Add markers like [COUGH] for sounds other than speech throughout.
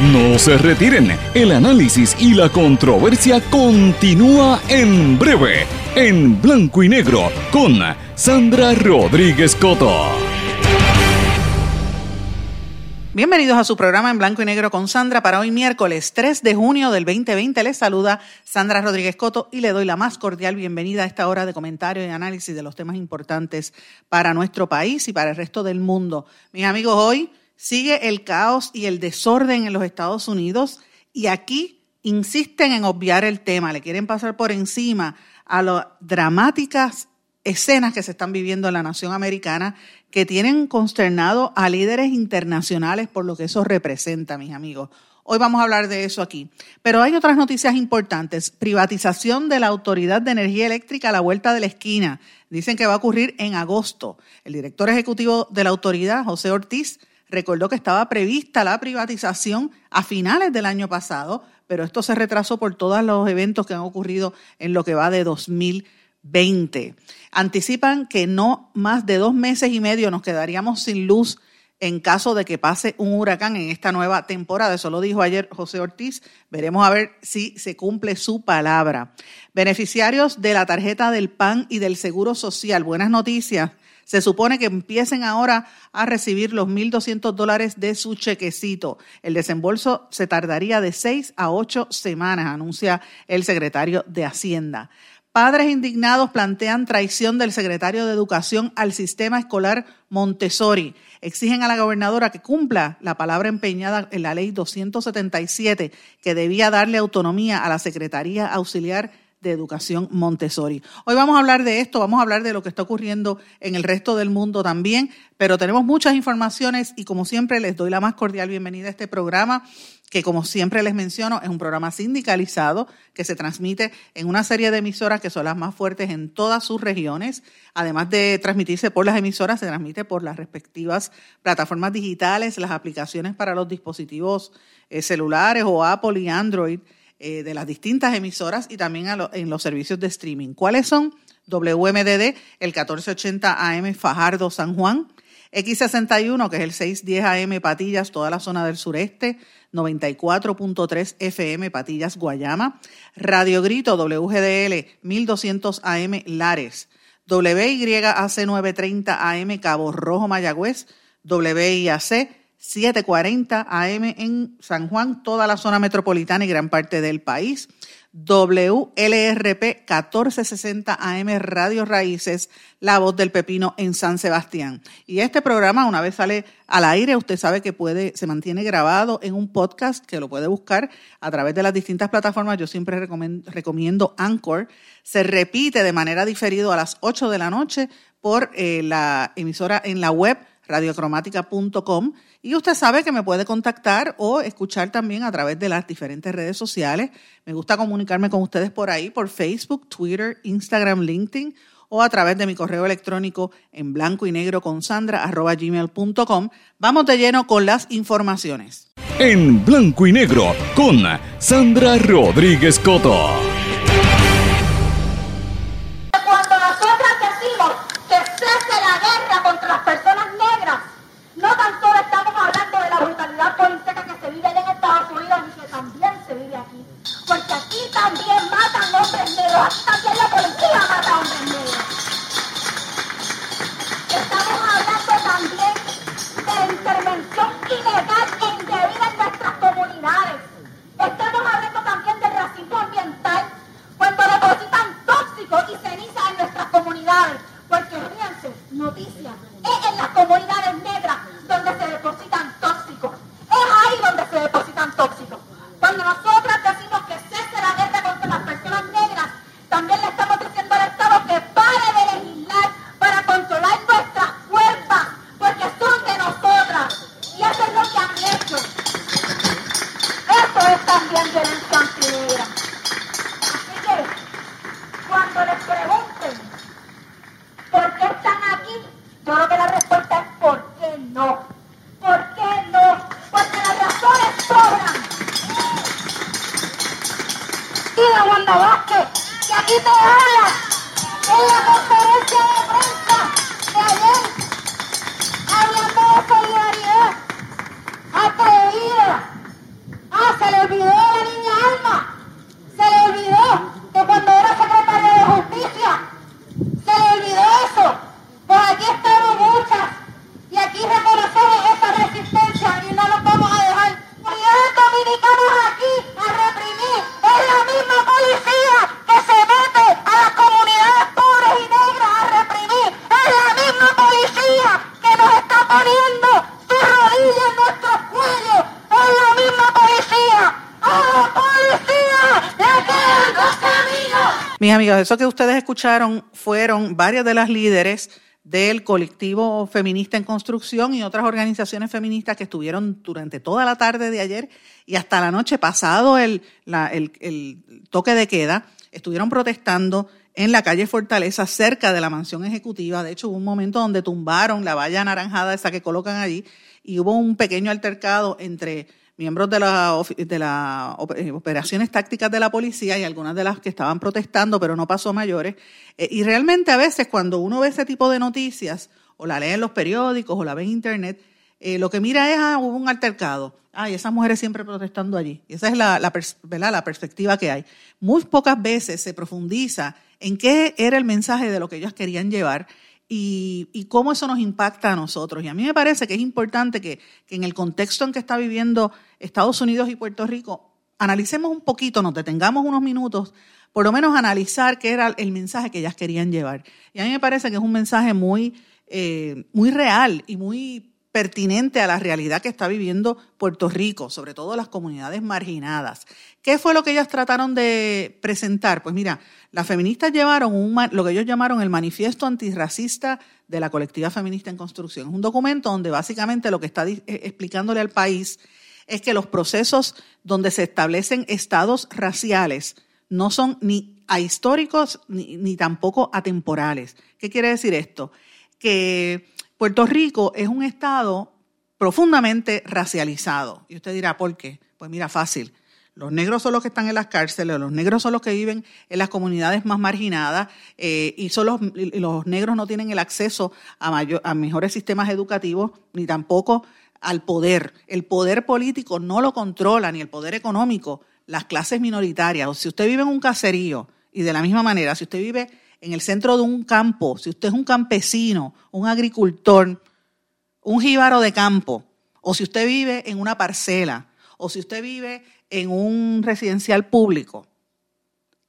No se retiren, el análisis y la controversia continúa en breve, en blanco y negro, con Sandra Rodríguez Coto. Bienvenidos a su programa en blanco y negro con Sandra para hoy miércoles 3 de junio del 2020. Les saluda Sandra Rodríguez Coto y le doy la más cordial bienvenida a esta hora de comentario y análisis de los temas importantes para nuestro país y para el resto del mundo. Mis amigos, hoy sigue el caos y el desorden en los Estados Unidos y aquí insisten en obviar el tema, le quieren pasar por encima a las dramáticas escenas que se están viviendo en la nación americana que tienen consternado a líderes internacionales por lo que eso representa, mis amigos. Hoy vamos a hablar de eso aquí. Pero hay otras noticias importantes. Privatización de la Autoridad de Energía Eléctrica a la vuelta de la esquina. Dicen que va a ocurrir en agosto. El director ejecutivo de la autoridad, José Ortiz, recordó que estaba prevista la privatización a finales del año pasado, pero esto se retrasó por todos los eventos que han ocurrido en lo que va de 2020. Anticipan que no más de dos meses y medio nos quedaríamos sin luz en caso de que pase un huracán en esta nueva temporada. Eso lo dijo ayer José Ortiz. Veremos a ver si se cumple su palabra. Beneficiarios de la tarjeta del PAN y del Seguro Social. Buenas noticias. Se supone que empiecen ahora a recibir los 1.200 dólares de su chequecito. El desembolso se tardaría de seis a ocho semanas, anuncia el secretario de Hacienda. Padres indignados plantean traición del secretario de Educación al sistema escolar Montessori. Exigen a la gobernadora que cumpla la palabra empeñada en la ley 277 que debía darle autonomía a la Secretaría Auxiliar de Educación Montessori. Hoy vamos a hablar de esto, vamos a hablar de lo que está ocurriendo en el resto del mundo también, pero tenemos muchas informaciones y como siempre les doy la más cordial bienvenida a este programa que como siempre les menciono es un programa sindicalizado que se transmite en una serie de emisoras que son las más fuertes en todas sus regiones. Además de transmitirse por las emisoras, se transmite por las respectivas plataformas digitales, las aplicaciones para los dispositivos eh, celulares o Apple y Android eh, de las distintas emisoras y también en los servicios de streaming. ¿Cuáles son? WMDD, el 1480 AM Fajardo San Juan, X61, que es el 610 AM Patillas, toda la zona del sureste, 94.3 FM Patillas Guayama, Radio Grito WGDL 1200 AM Lares, WYAC 930 AM Cabo Rojo Mayagüez, WIAC 740 AM en San Juan, toda la zona metropolitana y gran parte del país. WLRP 1460 AM Radio Raíces, La Voz del Pepino en San Sebastián. Y este programa, una vez sale al aire, usted sabe que puede, se mantiene grabado en un podcast que lo puede buscar a través de las distintas plataformas. Yo siempre recomiendo, Anchor. Se repite de manera diferida a las 8 de la noche por eh, la emisora en la web radiocromática.com y usted sabe que me puede contactar o escuchar también a través de las diferentes redes sociales. Me gusta comunicarme con ustedes por ahí, por Facebook, Twitter, Instagram, LinkedIn o a través de mi correo electrónico en blanco y negro con sandra gmail.com. Vamos de lleno con las informaciones. En blanco y negro con Sandra Rodríguez Coto. Eso que ustedes escucharon fueron varias de las líderes del colectivo feminista en construcción y otras organizaciones feministas que estuvieron durante toda la tarde de ayer y hasta la noche pasado el, el, toque de queda, estuvieron protestando en la calle Fortaleza, cerca de la mansión ejecutiva. De hecho, hubo un momento donde tumbaron la valla anaranjada esa que colocan allí y hubo un pequeño altercado entre miembros de las de la eh, operaciones tácticas de la policía y algunas de las que estaban protestando, pero no pasó mayores. Eh, y realmente a veces cuando uno ve ese tipo de noticias, o la lee en los periódicos, o la ve en internet, eh, lo que mira es, ah, hubo un altercado. Ay, esas mujeres siempre protestando allí. Esa es la, la, la perspectiva que hay. Muy pocas veces se profundiza en qué era el mensaje de lo que ellas querían llevar y, cómo eso nos impacta a nosotros. Y a mí me parece que es importante que, en el contexto en que está viviendo Estados Unidos y Puerto Rico, analicemos un poquito, nos detengamos unos minutos, por lo menos analizar qué era el mensaje que ellas querían llevar. Y a mí me parece que es un mensaje muy, eh, muy real y muy pertinente a la realidad que está viviendo Puerto Rico, sobre todo las comunidades marginadas. ¿Qué fue lo que ellas trataron de presentar? Pues mira, las feministas llevaron lo que ellos llamaron el manifiesto antirracista de la colectiva feminista en construcción. Es un documento donde básicamente lo que está eh, explicándole al país es que los procesos donde se establecen estados raciales no son ni ahistóricos ni, ni tampoco atemporales. ¿Qué quiere decir esto? Que Puerto Rico es un estado profundamente racializado. Y usted dirá, ¿por qué? Pues mira, fácil. Los negros son los que están en las cárceles, los negros son los que viven en las comunidades más marginadas eh, y son los, los, negros no tienen el acceso a, a mejores sistemas educativos ni tampoco al poder. El poder político no lo controla, ni el poder económico, las clases minoritarias. O si usted vive en un caserío y de la misma manera, si usted vive en el centro de un campo, si usted es un campesino, un agricultor, un jíbaro de campo, o si usted vive en una parcela, o si usted vive en un residencial público,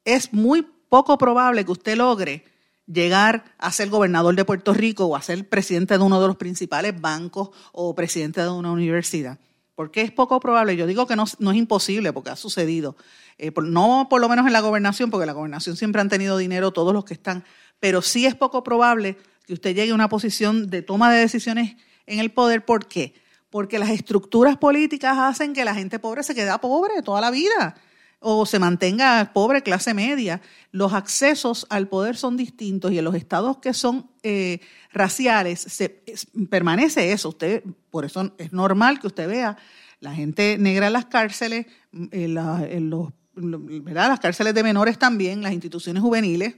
es muy poco probable que usted logre llegar a ser gobernador de Puerto Rico o a ser presidente de uno de los principales bancos o presidente de una universidad. Porque es poco probable, yo digo que no, no es imposible porque ha sucedido, eh, no por lo menos en la gobernación, porque la gobernación siempre han tenido dinero todos los que están, pero sí es poco probable que usted llegue a una posición de toma de decisiones en el poder. ¿Por qué? Porque las estructuras políticas hacen que la gente pobre se quede pobre toda la vida o se mantenga pobre clase media. Los accesos al poder son distintos y en los estados que son eh, raciales se, permanece eso. Usted, por eso es normal que usted vea la gente negra en las cárceles, en, los, ¿verdad? las cárceles de menores también, las instituciones juveniles,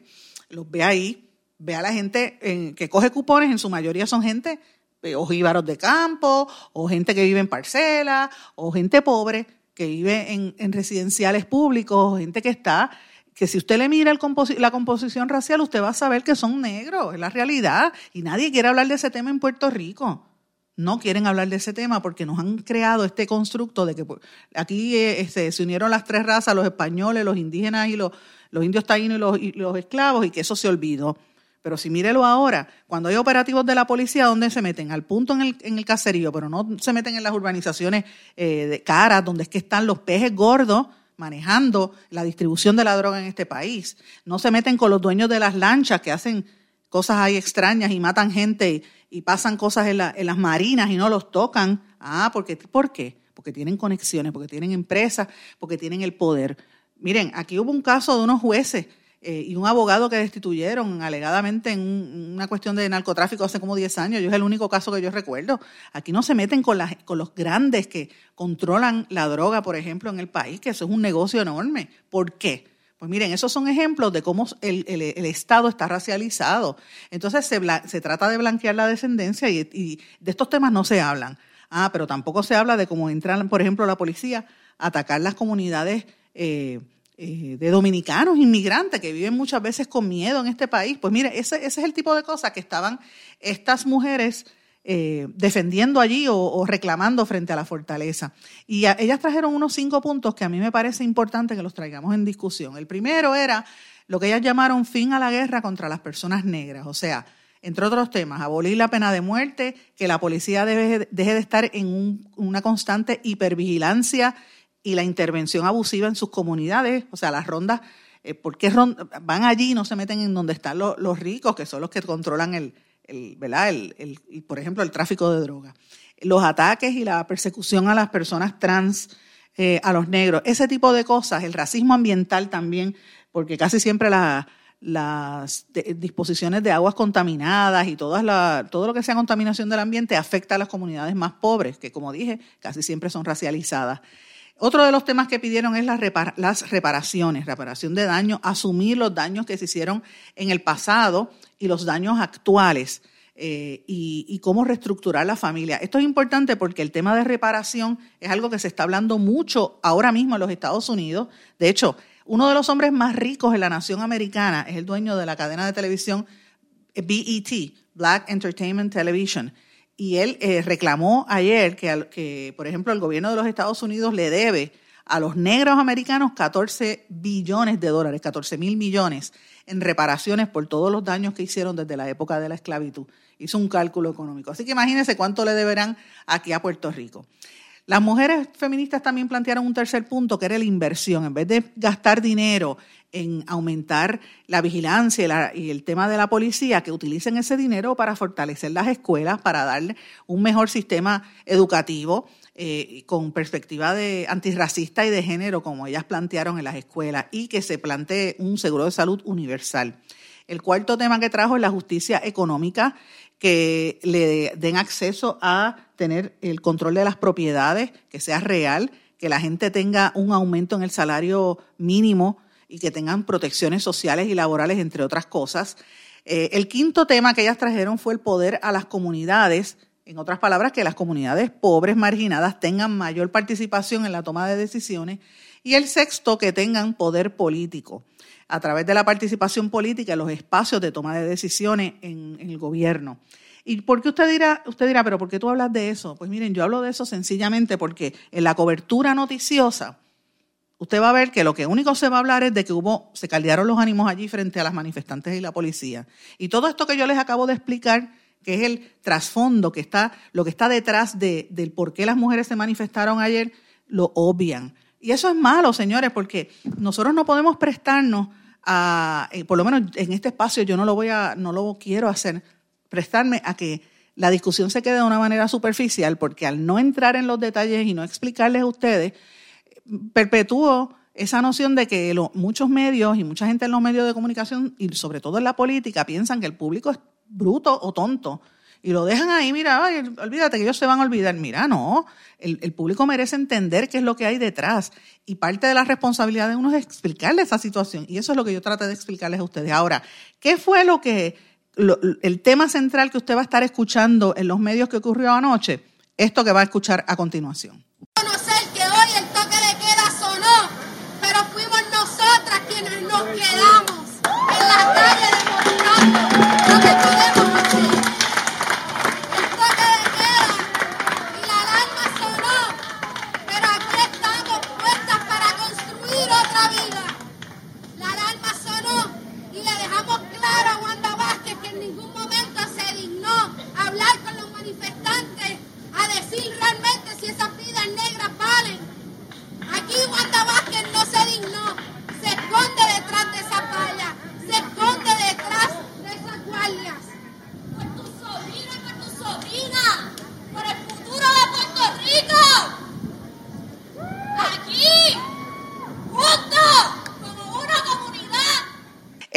los ve ahí, ve a la gente que coge cupones, en su mayoría son gente eh, o jíbaros de campo, o gente que vive en parcelas, o gente pobre que vive en, residenciales públicos, gente que está, que si usted le mira la composición racial, usted va a saber que son negros, es la realidad. Y nadie quiere hablar de ese tema en Puerto Rico. No quieren hablar de ese tema porque nos han creado este constructo de que pues, aquí eh, este, se unieron las tres razas, los españoles, los indígenas y los, los indios taínos y los, y los esclavos, y que eso se olvidó. Pero si mírelo ahora, cuando hay operativos de la policía, ¿dónde se meten? Al punto en el, en el caserío, pero no se meten en las urbanizaciones eh, de caras, donde es que están los pejes gordos manejando la distribución de la droga en este país. No se meten con los dueños de las lanchas que hacen cosas ahí extrañas y matan gente y, pasan cosas en, en, las marinas y no los tocan. Ah, porque, ¿por qué? Porque tienen conexiones, porque tienen empresas, porque tienen el poder. Miren, aquí hubo un caso de unos jueces eh, y un abogado que destituyeron alegadamente en una cuestión de narcotráfico hace como 10 años. Yo es el único caso que yo recuerdo. Aquí no se meten con, los grandes que controlan la droga, por ejemplo, en el país, que eso es un negocio enorme. ¿Por qué? Pues miren, esos son ejemplos de cómo el, Estado está racializado. Entonces se, se, trata de blanquear la descendencia y, de estos temas no se hablan. Ah, pero tampoco se habla de cómo entran, por ejemplo, la policía a atacar las comunidades eh, eh, de dominicanos, inmigrantes que viven muchas veces con miedo en este país. Pues mire, ese, es el tipo de cosas que estaban estas mujeres eh, defendiendo allí o, reclamando frente a la fortaleza. Y ellas trajeron unos cinco puntos que a mí me parece importante que los traigamos en discusión. El primero era lo que ellas llamaron fin a la guerra contra las personas negras, o sea, entre otros temas, abolir la pena de muerte, que la policía deje de estar en una constante hipervigilancia y la intervención abusiva en sus comunidades, o sea, las rondas eh, ¿por qué van allí y no se meten en donde están los, ricos, que son los que controlan el, ¿verdad? El, por ejemplo, el tráfico de drogas? Los ataques y la persecución a las personas trans, eh, a los negros, ese tipo de cosas, el racismo ambiental también, porque casi siempre las disposiciones de aguas contaminadas y todas la, todo lo que sea contaminación del ambiente afecta a las comunidades más pobres, que como dije, casi siempre son racializadas. Otro de los temas que pidieron es las, reparaciones, reparación de daños, asumir los daños que se hicieron en el pasado y los daños actuales eh, y, cómo reestructurar la familia. Esto es importante porque el tema de reparación es algo que se está hablando mucho ahora mismo en los Estados Unidos. De hecho, uno de los hombres más ricos en la nación americana es el dueño de la cadena de televisión BET, Black Entertainment Television y él eh, reclamó ayer que, que, por ejemplo, el gobierno de los Estados Unidos le debe a los negros americanos 14 billones de dólares, 14 mil millones en reparaciones por todos los daños que hicieron desde la época de la esclavitud. Hizo un cálculo económico. Así que imagínense cuánto le deberán aquí a Puerto Rico. Las mujeres feministas también plantearon un tercer punto, que era la inversión. En vez de gastar dinero en aumentar la vigilancia y, el tema de la policía, que utilicen ese dinero para fortalecer las escuelas, para darle un mejor sistema educativo eh, con perspectiva de antirracista y de género, como ellas plantearon en las escuelas, y que se plantee un seguro de salud universal. El cuarto tema que trajo es la justicia económica, que le den acceso a tener el control de las propiedades, que sea real, que la gente tenga un aumento en el salario mínimo y que tengan protecciones sociales y laborales, entre otras cosas. Eh, el quinto tema que ellas trajeron fue el poder a las comunidades, en otras palabras, que las comunidades pobres, marginadas, tengan mayor participación en la toma de decisiones. Y el sexto, que tengan poder político a través de la participación política en los espacios de toma de decisiones en, el gobierno. ¿Y por qué usted dirá, usted dirá, pero por qué tú hablas de eso? Pues miren, yo hablo de eso sencillamente porque en la cobertura noticiosa, usted va a ver que lo que único se va a hablar es de que hubo, se caldearon los ánimos allí frente a las manifestantes y la policía. Y todo esto que yo les acabo de explicar, que es el trasfondo, que está, lo que está detrás de, del por qué las mujeres se manifestaron ayer, lo obvian. Y eso es malo, señores, porque nosotros no podemos prestarnos a, eh, por lo menos en este espacio yo no lo voy a, no lo quiero hacer, prestarme a que la discusión se quede de una manera superficial, porque al no entrar en los detalles y no explicarles a ustedes, perpetuó esa noción de que muchos medios y mucha gente en los medios de comunicación y sobre todo en la política piensan que el público es bruto o tonto y lo dejan ahí, mira, olvídate que ellos se van a olvidar. Mira, no, el, público merece entender qué es lo que hay detrás y parte de la responsabilidad de uno es explicarles esa situación y eso es lo que yo traté de explicarles a ustedes. Ahora, ¿qué fue lo que el tema central que usted va a estar escuchando en los medios que ocurrió anoche, esto que va a escuchar a continuación el toque de queda sonó, pero fuimos nos quedamos en la calle demostrando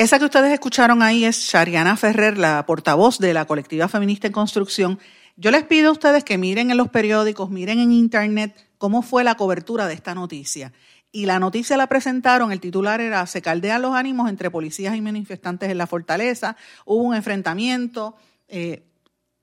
Esa que ustedes escucharon ahí es Shariana Ferrer, la portavoz de la colectiva feminista en construcción. Yo les pido a ustedes que miren en los periódicos, miren en internet cómo fue la cobertura de esta noticia. Y la noticia la presentaron, el titular era Se caldean los ánimos entre policías y manifestantes en la fortaleza, hubo un enfrentamiento. Eh,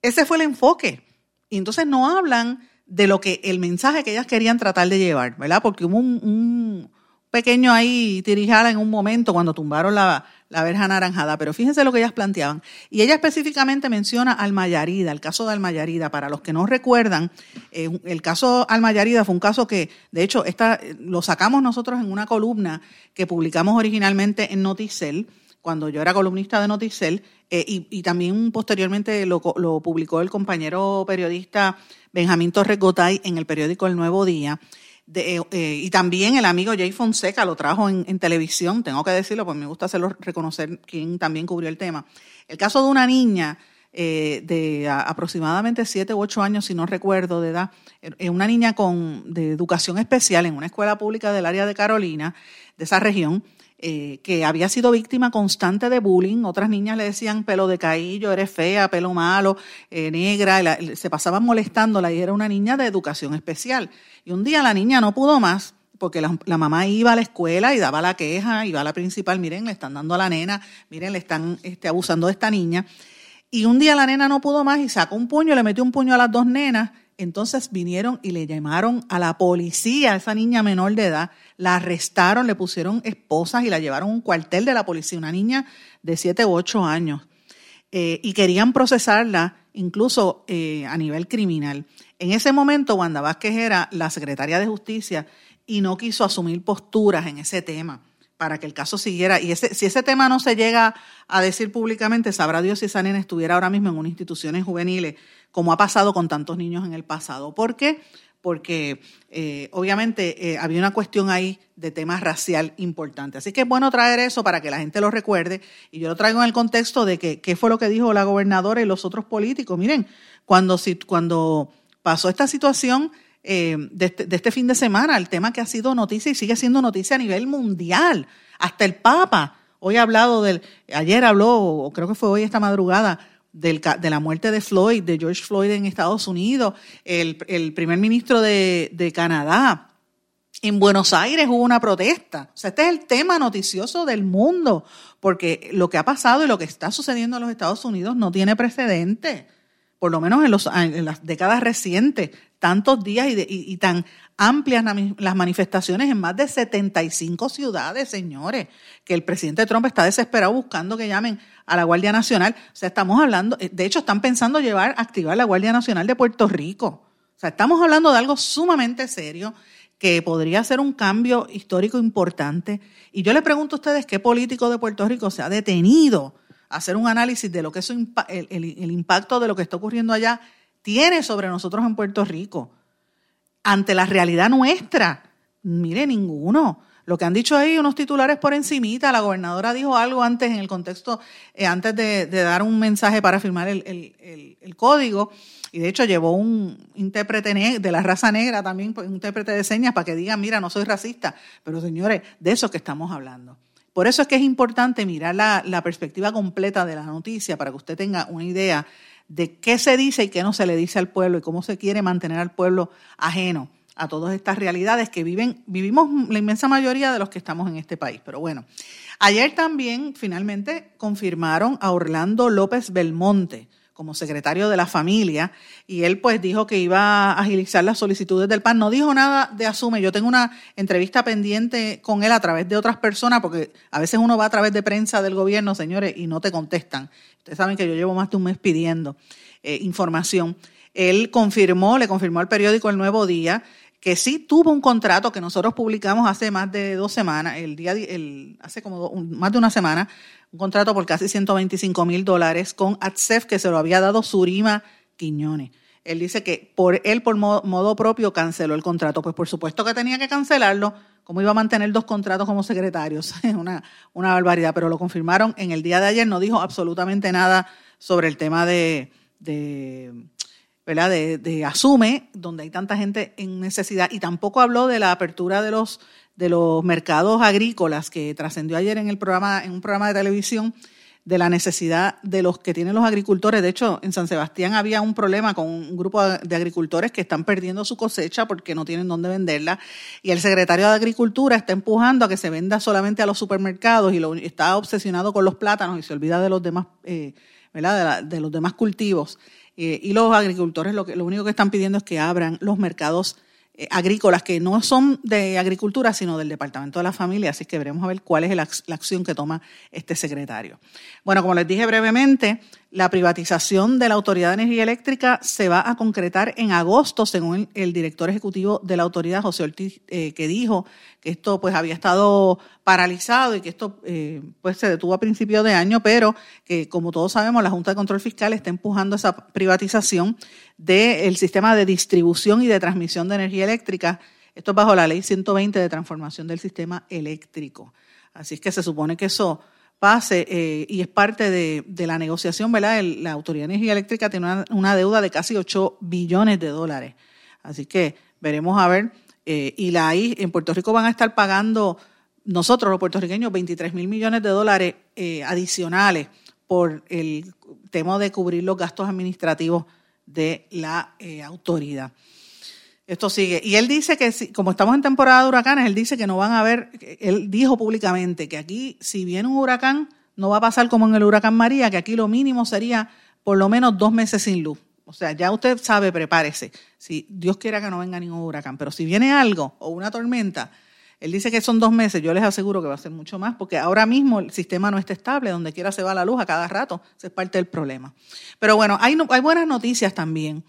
ese fue el enfoque. Y entonces no hablan de lo que el mensaje que ellas querían tratar de llevar, ¿verdad? Porque hubo un, pequeño ahí tirijala en un momento cuando tumbaron la, la verja anaranjada, pero fíjense lo que ellas planteaban. Y ella específicamente menciona Almayarida, el caso de Almayarida. Para los que no recuerdan, eh, el caso Almayarida fue un caso que, de hecho, esta, lo sacamos nosotros en una columna que publicamos originalmente en Noticel, cuando yo era columnista de Noticel, eh, y, también posteriormente lo, lo, publicó el compañero periodista Benjamín Torres Gotay en el periódico El Nuevo Día. De, eh, y también el amigo Jay Fonseca lo trajo en, televisión, tengo que decirlo, porque me gusta hacerlo reconocer quién también cubrió el tema. El caso de una niña eh, de aproximadamente 7 u 8 años, si no recuerdo de edad, eh, una niña con, de educación especial en una escuela pública del área de Carolina, de esa región, eh, que había sido víctima constante de bullying. Otras niñas le decían pelo de caillo, eres fea, pelo malo, eh, negra, se pasaban molestándola y era una niña de educación especial. Y un día la niña no pudo más porque la, la, mamá iba a la escuela y daba la queja, iba a la principal, miren, le están dando a la nena, miren, le están este, abusando de esta niña. Y un día la nena no pudo más y sacó un puño, le metió un puño a las dos nenas entonces vinieron y le llamaron a la policía a esa niña menor de edad, la arrestaron, le pusieron esposas y la llevaron a un cuartel de la policía, una niña de 7 u 8 años, eh, y querían procesarla incluso eh, a nivel criminal. En ese momento, Wanda Vázquez era la secretaria de Justicia y no quiso asumir posturas en ese tema para que el caso siguiera. Y ese, si ese tema no se llega a decir públicamente, sabrá Dios si esa nena estuviera ahora mismo en unas instituciones juveniles como ha pasado con tantos niños en el pasado. ¿Por qué? Porque eh, obviamente eh, había una cuestión ahí de tema racial importante. Así que es bueno traer eso para que la gente lo recuerde. Y yo lo traigo en el contexto de que qué fue lo que dijo la gobernadora y los otros políticos. Miren, cuando, cuando pasó esta situación eh, de, este, de este fin de semana, el tema que ha sido noticia y sigue siendo noticia a nivel mundial, hasta el Papa. Hoy ha hablado del, ayer habló, o creo que fue hoy esta madrugada, del, de la muerte de Floyd, de George Floyd en Estados Unidos, el, el primer ministro de, de, Canadá. En Buenos Aires hubo una protesta. O sea, este es el tema noticioso del mundo, porque lo que ha pasado y lo que está sucediendo en los Estados Unidos no tiene precedente, por lo menos en, los, las décadas recientes, tantos días y, de, y, tan amplias las manifestaciones en más de 75 ciudades, señores, que el presidente Trump está desesperado buscando que llamen a la Guardia Nacional. O sea, estamos hablando, eh, de hecho, están pensando llevar, activar la Guardia Nacional de Puerto Rico. O sea, estamos hablando de algo sumamente serio que podría ser un cambio histórico importante. Y yo le pregunto a ustedes qué político de Puerto Rico se ha detenido hacer un análisis de lo que es el, el, el impacto de lo que está ocurriendo allá tiene sobre nosotros en Puerto Rico ante la realidad nuestra. Mire, ninguno. Lo que han dicho ahí, unos titulares por encimita, la gobernadora dijo algo antes en el contexto, eh, antes de, dar un mensaje para firmar el, código, y de hecho llevó un intérprete de la raza negra también, un intérprete de señas para que digan, mira, no soy racista, pero señores, de eso que estamos hablando. Por eso es que es importante mirar la, perspectiva completa de la noticia para que usted tenga una idea de qué se dice y qué no se le dice al pueblo y cómo se quiere mantener al pueblo ajeno a todas estas realidades que viven, vivimos la inmensa mayoría de los que estamos en este país. Pero bueno, ayer también finalmente confirmaron a Orlando López Belmonte como secretario de la familia y él pues dijo que iba a agilizar las solicitudes del PAN. No dijo nada de asume. Yo tengo una entrevista pendiente con él a través de otras personas porque a veces uno va a través de prensa del gobierno, señores, y no te contestan. Ustedes saben que yo llevo más de un mes pidiendo eh, información. Él confirmó, le confirmó al periódico El Nuevo Día que sí tuvo un contrato que nosotros publicamos hace más de dos semanas, el día, el, hace como más de una semana, un contrato por casi 125 mil dólares con ATSEF que se lo había dado Surima Quiñones. Él dice que por él, por modo, propio, canceló el contrato. Pues por supuesto que tenía que cancelarlo. ¿Cómo iba a mantener dos contratos como secretarios? [LAUGHS] una, una barbaridad, pero lo confirmaron en el día de ayer. No dijo absolutamente nada sobre el tema de ¿verdad? De, Asume, donde hay tanta gente en necesidad, y tampoco habló de la apertura de los, de los mercados agrícolas que trascendió ayer en, el programa, en un programa de televisión de la necesidad de los que tienen los agricultores. De hecho, en San Sebastián había un problema con un grupo de agricultores que están perdiendo su cosecha porque no tienen dónde venderla. Y el secretario de Agricultura está empujando a que se venda solamente a los supermercados y está obsesionado con los plátanos y se olvida de los demás, eh, de los demás cultivos. Eh, y los agricultores lo, que, lo único que están pidiendo es que abran los mercados eh, agrícolas que no son de agricultura, sino del Departamento de la Familia. Así que veremos a ver cuál es la, la acción que toma este secretario. Bueno, como les dije brevemente, la privatización de la Autoridad de Energía Eléctrica se va a concretar en agosto, según el director ejecutivo de la autoridad, José Ortiz, eh, que dijo que esto pues había estado paralizado y que esto eh, pues se detuvo a principios de año, pero que como todos sabemos la Junta de Control Fiscal está empujando esa privatización del sistema de distribución y de transmisión de energía eléctrica Esto es bajo la ley 120 de transformación del sistema eléctrico. Así es que se supone que eso pase eh, y es parte de, la negociación, ¿verdad? la Autoridad de Energía Eléctrica tiene una, deuda de casi 8 billones de dólares. Así que veremos a ver. Eh, y la I, en Puerto Rico van a estar pagando nosotros los puertorriqueños 23 mil millones de dólares eh, adicionales por el tema de cubrir los gastos administrativos de la eh, autoridad. Esto sigue. Y él dice que, como estamos en temporada de huracanes, él dice que no van a haber, él dijo públicamente que aquí, si viene un huracán, no va a pasar como en el huracán María, que aquí lo mínimo sería por lo menos dos meses sin luz. O sea, ya usted sabe, prepárese. Si Dios quiera que no venga ningún huracán, pero si viene algo o una tormenta, él dice que son dos meses, yo les aseguro que va a ser mucho más, porque ahora mismo el sistema no está estable, donde quiera se va la luz a cada rato, ese es parte del problema. Pero bueno, hay, hay buenas noticias también.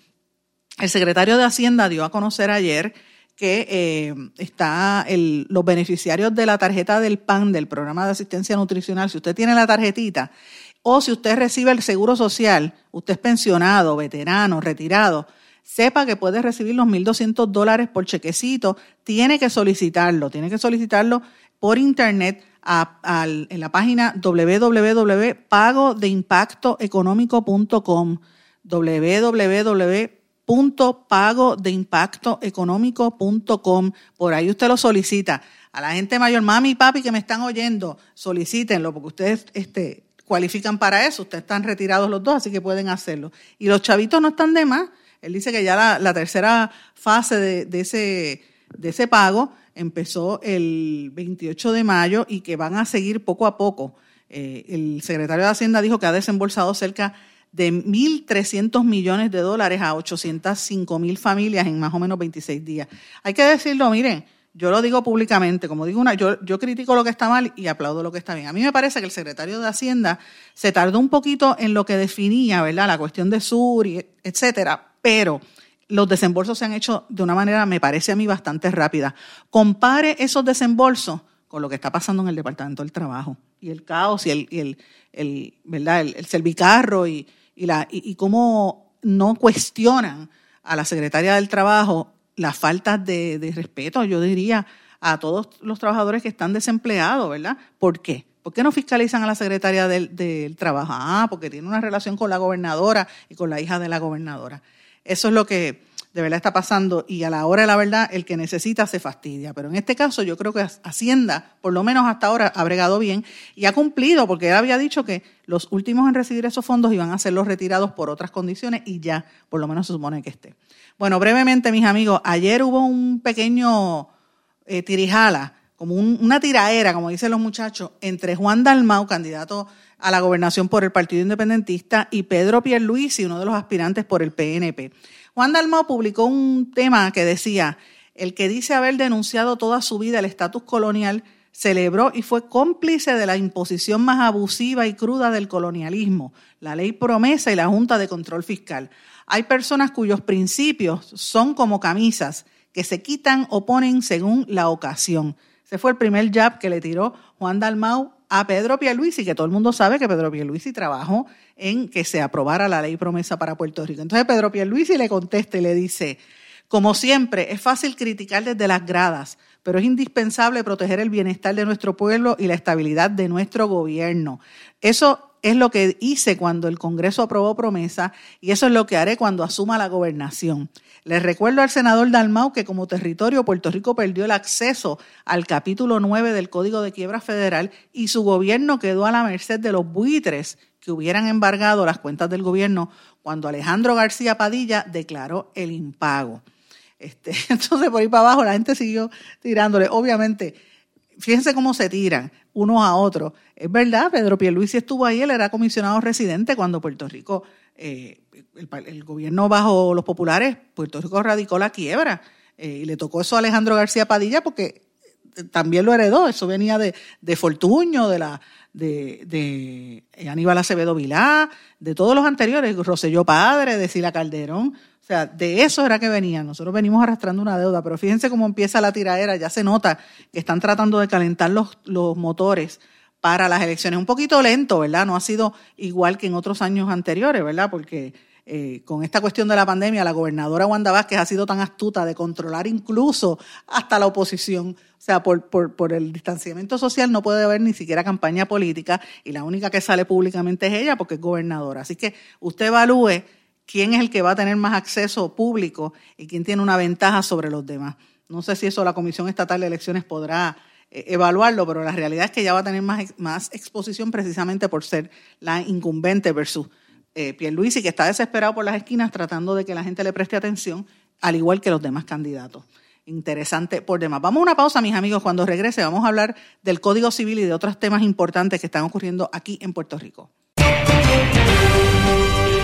El secretario de Hacienda dio a conocer ayer que eh, está los beneficiarios de la tarjeta del PAN, del programa de asistencia nutricional, si usted tiene la tarjetita, o si usted recibe el seguro social, usted es pensionado, veterano, retirado, sepa que puede recibir los 1.200 dólares por chequecito, tiene que solicitarlo, tiene que solicitarlo por internet en la página www.pagodeimpactoeconómico.com www.pagodeimpactoeconómico.com por ahí usted lo solicita. A la gente mayor, mami y papi que me están oyendo, solicítenlo porque ustedes este, cualifican para eso, ustedes están retirados los dos, así que pueden hacerlo. Y los chavitos no están de más, él dice que ya la, tercera fase de, ese, de ese pago empezó el 28 de mayo y que van a seguir poco a poco. Eh, el secretario de Hacienda dijo que ha desembolsado cerca de 1.300 millones de dólares a 805 mil familias en más o menos 26 días. Hay que decirlo, miren, yo lo digo públicamente, como digo una, yo, critico lo que está mal y aplaudo lo que está bien. A mí me parece que el secretario de Hacienda se tardó un poquito en lo que definía, ¿verdad? La cuestión de sur, y etcétera, pero los desembolsos se han hecho de una manera, me parece a mí, bastante rápida. Compare esos desembolsos con lo que está pasando en el Departamento del Trabajo y el caos y el, el, ¿verdad? el, servicarro y, y, la, y, cómo no cuestionan a la secretaria del Trabajo la falta de, de respeto, yo diría, a todos los trabajadores que están desempleados, ¿verdad? ¿Por qué? ¿Por qué no fiscalizan a la secretaria del, del, Trabajo? Ah, porque tiene una relación con la gobernadora y con la hija de la gobernadora. Eso es lo que de verdad está pasando y a la hora de la verdad el que necesita se fastidia. Pero en este caso yo creo que Hacienda, por lo menos hasta ahora, ha bregado bien y ha cumplido porque él había dicho que los últimos en recibir esos fondos iban a ser los retirados por otras condiciones y ya por lo menos se supone que esté. Bueno, brevemente mis amigos, ayer hubo un pequeño eh, tirijala, como una tiraera, como dicen los muchachos, entre Juan Dalmau, candidato a la gobernación por el Partido Independentista, y Pedro Pierluisi, uno de los aspirantes por el PNP. Juan Dalmau publicó un tema que decía, el que dice haber denunciado toda su vida el estatus colonial, celebró y fue cómplice de la imposición más abusiva y cruda del colonialismo, la ley promesa y la Junta de Control Fiscal. Hay personas cuyos principios son como camisas que se quitan o ponen según la ocasión. Ese fue el primer jab que le tiró Juan Dalmau a Pedro Pierluisi, que todo el mundo sabe que Pedro Pierluisi trabajó en que se aprobara la ley promesa para Puerto Rico. Entonces Pedro Pierluisi le contesta y le dice, como siempre, es fácil criticar desde las gradas, pero es indispensable proteger el bienestar de nuestro pueblo y la estabilidad de nuestro gobierno. Eso es lo que hice cuando el Congreso aprobó promesa y eso es lo que haré cuando asuma la gobernación. Les recuerdo al senador Dalmau que como territorio Puerto Rico perdió el acceso al capítulo 9 del Código de Quiebra Federal y su gobierno quedó a la merced de los buitres que hubieran embargado las cuentas del gobierno cuando Alejandro García Padilla declaró el impago. Este, [LAUGHS] entonces por ahí para abajo la gente siguió tirándole. Obviamente, fíjense cómo se tiran unos a otros. Es verdad, Pedro Pierluisi estuvo ahí, él era comisionado residente cuando Puerto Rico eh, el, gobierno bajo los populares, Puerto Rico radicó la quiebra eh, y le tocó eso a Alejandro García Padilla porque también lo heredó, eso venía de, de Fortuño, de la de, de, Aníbal Acevedo Vilá, de todos los anteriores, Roselló Padre, de Sila Calderón, o sea, de eso era que venía. Nosotros venimos arrastrando una deuda, pero fíjense cómo empieza la tiradera, ya se nota que están tratando de calentar los, los motores para las elecciones. Un poquito lento, ¿verdad? No ha sido igual que en otros años anteriores, ¿verdad? Porque eh, con esta cuestión de la pandemia, la gobernadora Wanda Vázquez ha sido tan astuta de controlar incluso hasta la oposición. O sea, por, por, el distanciamiento social no puede haber ni siquiera campaña política y la única que sale públicamente es ella porque es gobernadora. Así que usted evalúe quién es el que va a tener más acceso público y quién tiene una ventaja sobre los demás. No sé si eso la Comisión Estatal de Elecciones podrá eh, evaluarlo, pero la realidad es que ella va a tener más, más exposición precisamente por ser la incumbente versus eh, Pierluisi, que está desesperado por las esquinas tratando de que la gente le preste atención, al igual que los demás candidatos. Interesante por demás. Vamos a una pausa, mis amigos. Cuando regrese vamos a hablar del Código Civil y de otros temas importantes que están ocurriendo aquí en Puerto Rico.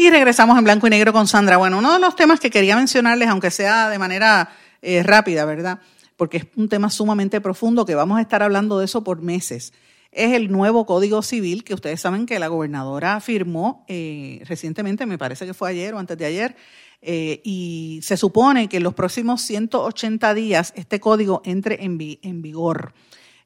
Y regresamos en blanco y negro con Sandra. Bueno, uno de los temas que quería mencionarles, aunque sea de manera eh, rápida, ¿verdad? Porque es un tema sumamente profundo que vamos a estar hablando de eso por meses. Es el nuevo Código Civil que ustedes saben que la gobernadora firmó eh, recientemente, me parece que fue ayer o antes de ayer, eh, y se supone que en los próximos 180 días este código entre en, en vigor.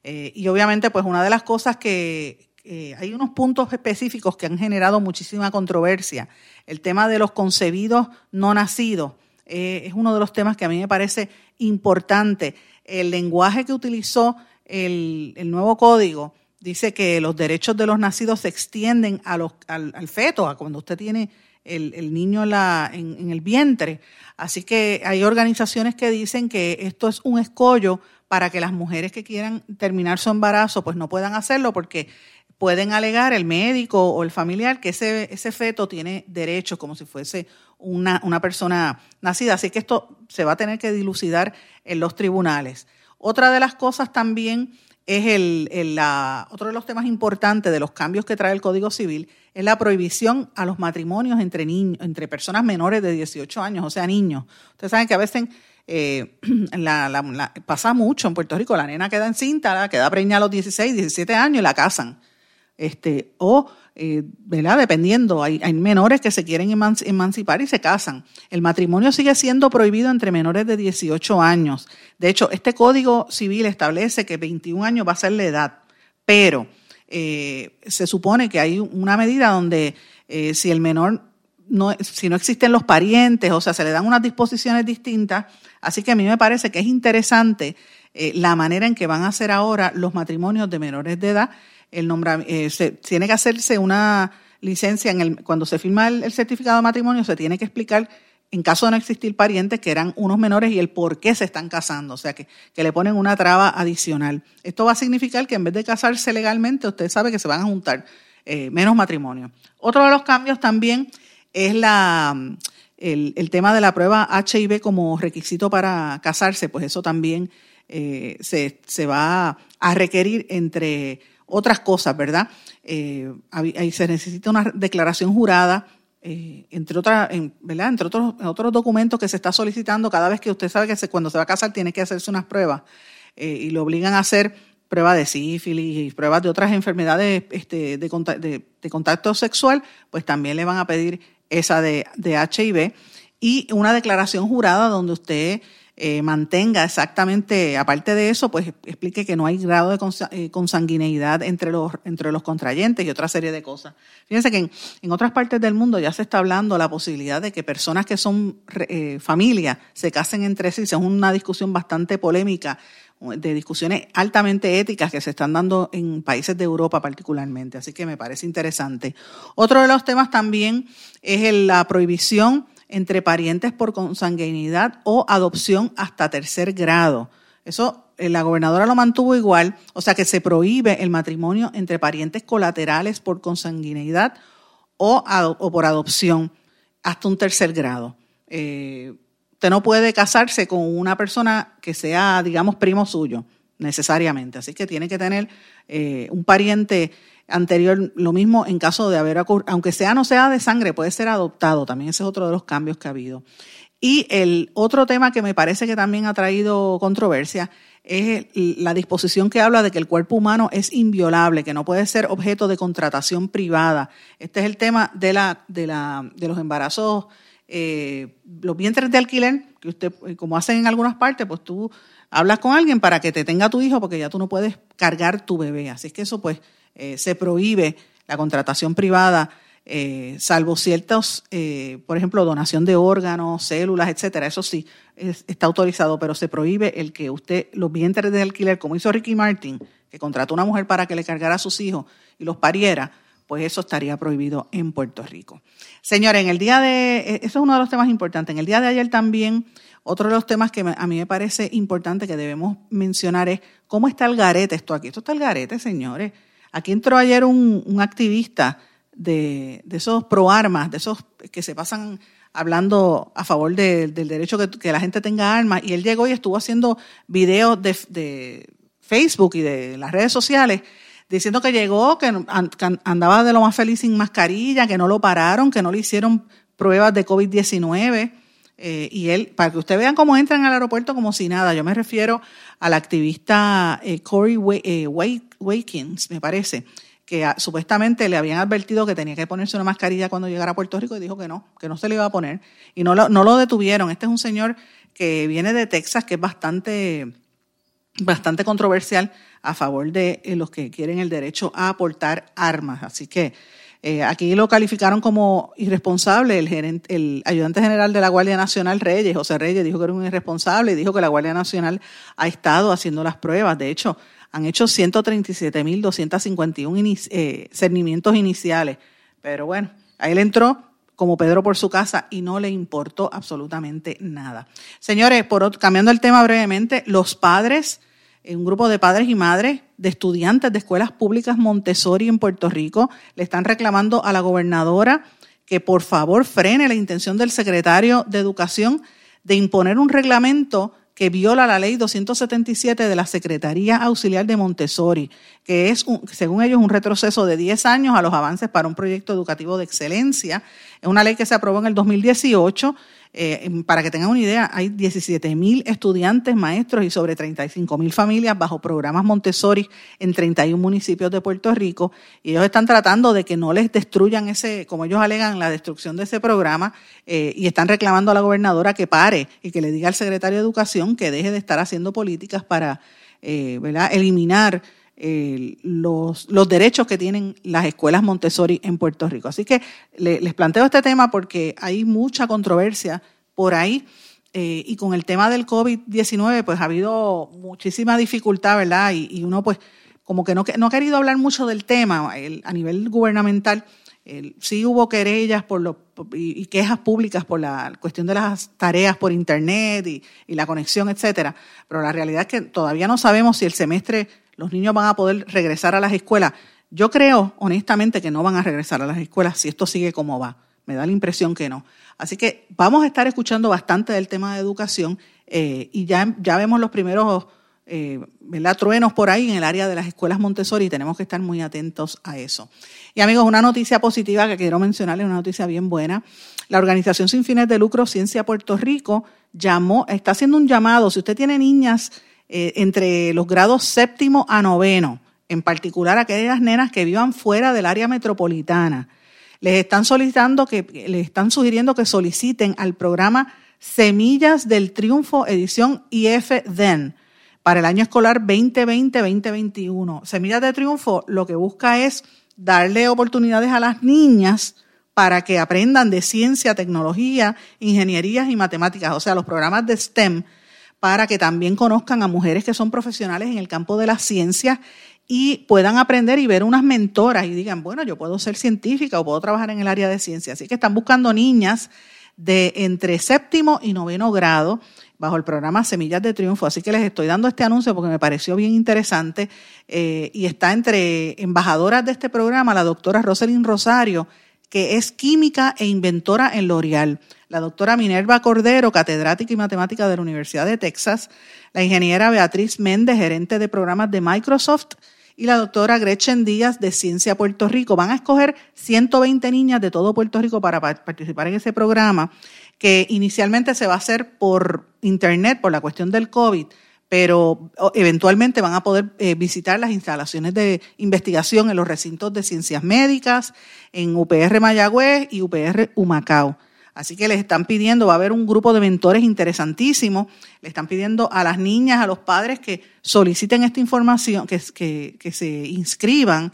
y obviamente, pues una de las cosas que, eh, hay unos puntos específicos que han generado muchísima controversia. El tema de los concebidos no nacidos eh, es uno de los temas que a mí me parece importante. El lenguaje que utilizó el, nuevo código dice que los derechos de los nacidos se extienden al, feto, a cuando usted tiene el, niño en el vientre. Así que hay organizaciones que dicen que esto es un escollo para que las mujeres que quieran terminar su embarazo pues no puedan hacerlo porque pueden alegar el médico o el familiar que ese, ese feto tiene derechos como si fuese una, una, persona nacida. Así que esto se va a tener que dilucidar en los tribunales. Otra de las cosas también es el, la, otro de los temas importantes de los cambios que trae el Código Civil es la prohibición a los matrimonios entre niños, entre personas menores de 18 años, o sea, niños. Ustedes saben que a veces eh, [CLEARS THROAT] pasa mucho en Puerto Rico, la nena queda encinta, queda preñada a los 16, 17 años y la casan este, o, eh, ¿verdad? Dependiendo, hay, hay, menores que se quieren emancipar y se casan. El matrimonio sigue siendo prohibido entre menores de 18 años. De hecho, este código civil establece que 21 años va a ser la edad, pero eh, se supone que hay una medida donde eh, si el menor no, si no existen los parientes, o sea, se le dan unas disposiciones distintas. Así que a mí me parece que es interesante la manera en que van a hacer ahora los matrimonios de menores de edad el eh, se, tiene que hacerse una licencia en el, cuando se firma el, certificado de matrimonio, se tiene que explicar en caso de no existir parientes que eran unos menores y el por qué se están casando, o sea que, que, le ponen una traba adicional. Esto va a significar que en vez de casarse legalmente, usted sabe que se van a juntar eh, menos matrimonios. Otro de los cambios también es la, el, el, tema de la prueba HIV como requisito para casarse, pues eso también eh, se, se va a requerir entre otras cosas, ¿verdad? Eh, ahí se necesita una declaración jurada, eh, entre, otras, ¿verdad? entre otros, documentos que se está solicitando cada vez que usted sabe que cuando se va a casar tiene que hacerse unas pruebas eh, y lo obligan a hacer pruebas de sífilis y pruebas de otras enfermedades este, de, de, contacto sexual, pues también le van a pedir esa de, de HIV y una declaración jurada donde usted eh, mantenga exactamente, aparte de eso, pues explique que no hay grado de eh, consanguineidad entre los, entre los contrayentes y otra serie de cosas. Fíjense que en, otras partes del mundo ya se está hablando la posibilidad de que personas que son eh, familia se casen entre sí. Es una discusión bastante polémica de discusiones altamente éticas que se están dando en países de Europa particularmente. Así que me parece interesante. Otro de los temas también es la prohibición entre parientes por consanguinidad o adopción hasta tercer grado. Eso eh, la gobernadora lo mantuvo igual, o sea que se prohíbe el matrimonio entre parientes colaterales por consanguinidad o, por adopción hasta un tercer grado. Eh, usted no puede casarse con una persona que sea, digamos, primo suyo. necesariamente. Así que tiene que tener eh, un pariente anterior, lo mismo en caso de haber ocurrido, aunque sea no sea de sangre, puede ser adoptado, también ese es otro de los cambios que ha habido. Y el otro tema que me parece que también ha traído controversia es la disposición que habla de que el cuerpo humano es inviolable, que no puede ser objeto de contratación privada. Este es el tema de, la, de, la, de los embarazos, eh, los vientres de alquiler, que usted, como hacen en algunas partes, pues tú hablas con alguien para que te tenga tu hijo, porque ya tú no puedes cargar tu bebé. Así es que eso, pues, eh, se prohíbe la contratación privada eh, salvo ciertos, eh, por ejemplo, donación de órganos, células, etcétera. Eso sí está autorizado, pero se prohíbe el que usted los vientres de alquiler, como hizo Ricky Martin, que contrató una mujer para que le cargara a sus hijos y los pariera, pues eso estaría prohibido en Puerto Rico. Señores, en el día de, e, eso es uno de los temas importantes. En el día de ayer también, otro de los temas que a mí me parece importante que debemos mencionar es cómo está el garete esto aquí. Esto está el garete, señores. Aquí entró ayer un, un activista de, esos pro armas, de esos que se pasan hablando a favor del derecho que, la gente tenga armas. Y él llegó y estuvo haciendo videos de, Facebook y de las redes sociales diciendo que llegó, que andaba de lo más feliz sin mascarilla, que no lo pararon, que no le hicieron pruebas de COVID-19. Eh, y él, para que ustedes vean cómo entran al aeropuerto como si nada, yo me refiero al activista eh, Corey eh, Wakins, me parece, que supuestamente le habían advertido que tenía que ponerse una mascarilla cuando llegara a Puerto Rico y dijo que no, que no se le iba a poner. Y no lo, no lo detuvieron. Este es un señor que viene de Texas, que es bastante, bastante controversial a favor de eh, los que quieren el derecho a aportar armas. Así que eh, aquí lo calificaron como irresponsable. El, ayudante general de la Guardia Nacional, Reyes, José Reyes, dijo que era un irresponsable y dijo que la Guardia Nacional ha estado haciendo las pruebas. De hecho, han hecho 137.251 eh, cernimientos iniciales. Pero bueno, ahí él entró como Pedro por su casa y no le importó absolutamente nada. Señores, por cambiando el tema brevemente, los padres, un grupo de padres y madres de estudiantes de escuelas públicas Montessori en Puerto Rico le están reclamando a la gobernadora que por favor frene la intención del secretario de Educación de imponer un reglamento que viola la ley 277 de la Secretaría Auxiliar de Montessori, que es, según ellos, un retroceso de 10 años a los avances para un proyecto educativo de excelencia. Es una ley que se aprobó en el 2018 eh, para que tengan una idea, hay 17 mil estudiantes, maestros y sobre 35 mil familias bajo programas Montessori en 31 municipios de Puerto Rico. Y ellos están tratando de que no les destruyan ese, como ellos alegan, la destrucción de ese programa eh, y están reclamando a la gobernadora que pare y que le diga al secretario de Educación que deje de estar haciendo políticas para eh, eliminar los, los, derechos que tienen las escuelas Montessori en Puerto Rico. Así que les planteo este tema porque hay mucha controversia por ahí. Eh, y con el tema del COVID-19, pues ha habido muchísima dificultad, ¿verdad? Y, uno, pues, como que no, no, ha querido hablar mucho del tema a nivel gubernamental. sí hubo querellas por lo, y, quejas públicas por la cuestión de las tareas por Internet y la conexión, etcétera. Pero la realidad es que todavía no sabemos si el semestre los niños van a poder regresar a las escuelas. Yo creo, honestamente, que no van a regresar a las escuelas si esto sigue como va. Me da la impresión que no. Así que vamos a estar escuchando bastante del tema de educación eh, y ya, ya vemos los primeros eh, truenos por ahí en el área de las escuelas Montessori y tenemos que estar muy atentos a eso. Y amigos, una noticia positiva que quiero mencionarles, una noticia bien buena. La organización sin fines de lucro Ciencia Puerto Rico llamó, está haciendo un llamado, si usted tiene niñas eh, entre los grados séptimo a noveno, en particular aquellas nenas que vivan fuera del área metropolitana. Les están solicitando que, les están sugiriendo que soliciten al programa Semillas del Triunfo edición IF-DEN para el año escolar 2020-2021. Semillas del Triunfo lo que busca es darle oportunidades a las niñas para que aprendan de ciencia, tecnología, ingenierías y matemáticas, o sea, los programas de STEM para que también conozcan a mujeres que son profesionales en el campo de la ciencia y puedan aprender y ver unas mentoras y digan, bueno, yo puedo ser científica o puedo trabajar en el área de ciencia. Así que están buscando niñas de entre séptimo y noveno grado bajo el programa Semillas de Triunfo. Así que les estoy dando este anuncio porque me pareció bien interesante eh, y está entre embajadoras de este programa la doctora Rosalind Rosario que es química e inventora en L'Oreal. La doctora Minerva Cordero, catedrática y matemática de la Universidad de Texas. La ingeniera Beatriz Méndez, gerente de programas de Microsoft. Y la doctora Gretchen Díaz de Ciencia Puerto Rico. Van a escoger 120 niñas de todo Puerto Rico para participar en ese programa que inicialmente se va a hacer por internet por la cuestión del COVID pero eventualmente van a poder eh, visitar las instalaciones de investigación en los recintos de ciencias médicas, en UPR Mayagüez y UPR Humacao. Así que les están pidiendo, va a haber un grupo de mentores interesantísimo, le están pidiendo a las niñas, a los padres que soliciten esta información, que, que, se inscriban.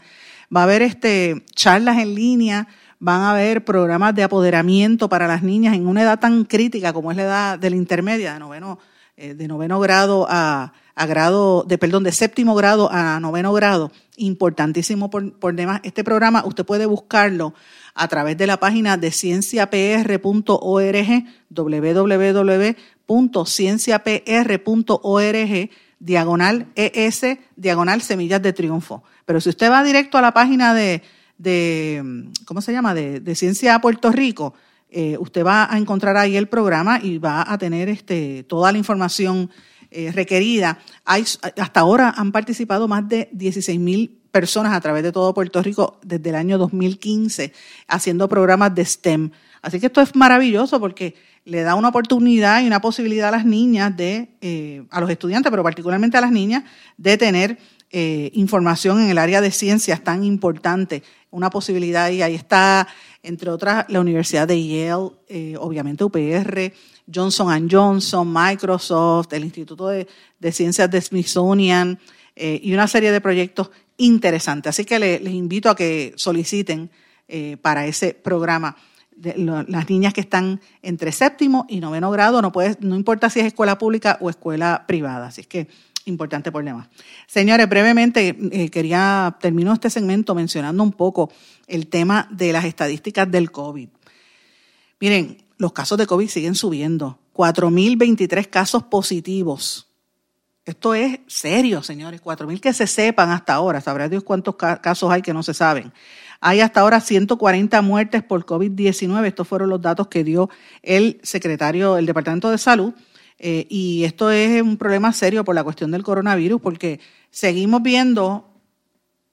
Va a haber este, charlas en línea, van a haber programas de apoderamiento para las niñas en una edad tan crítica como es la edad de la intermedia, de noveno de noveno grado a, grado, de perdón, de séptimo grado a noveno grado, importantísimo por, por demás. Este programa usted puede buscarlo a través de la página de cienciapr.org, www.cienciapr.org, diagonal ES, diagonal Semillas de Triunfo. Pero si usted va directo a la página de, de ¿cómo se llama?, de, de Ciencia Puerto Rico, eh, usted va a encontrar ahí el programa y va a tener este, toda la información eh, requerida. Hasta ahora han participado más de 16 mil personas a través de todo Puerto Rico desde el año 2015 haciendo programas de STEM. Así que esto es maravilloso porque le da una oportunidad y una posibilidad a las niñas de, eh, a los estudiantes, pero particularmente a las niñas, de tener información en el área de ciencias tan importante, una posibilidad y ahí está entre otras la Universidad de Yale, eh, obviamente UPR, Johnson Johnson, Microsoft, el Instituto de, Ciencias de Smithsonian eh, y una serie de proyectos interesantes. Así que les, invito a que soliciten eh, para ese programa. las niñas que están entre séptimo y noveno grado, no, puede, no importa si es escuela pública o escuela privada. Así que importante problema. Señores, brevemente eh, quería terminar este segmento mencionando un poco el tema de las estadísticas del COVID. Miren, los casos de COVID siguen subiendo. 4.023 casos positivos. Esto es serio, señores. 4.000 que se sepan hasta ahora. Sabrá Dios cuántos casos hay que no se saben. Hay hasta ahora 140 muertes por COVID-19. Estos fueron los datos que dio el secretario del Departamento de Salud eh, y esto es un problema serio por la cuestión del coronavirus, porque seguimos viendo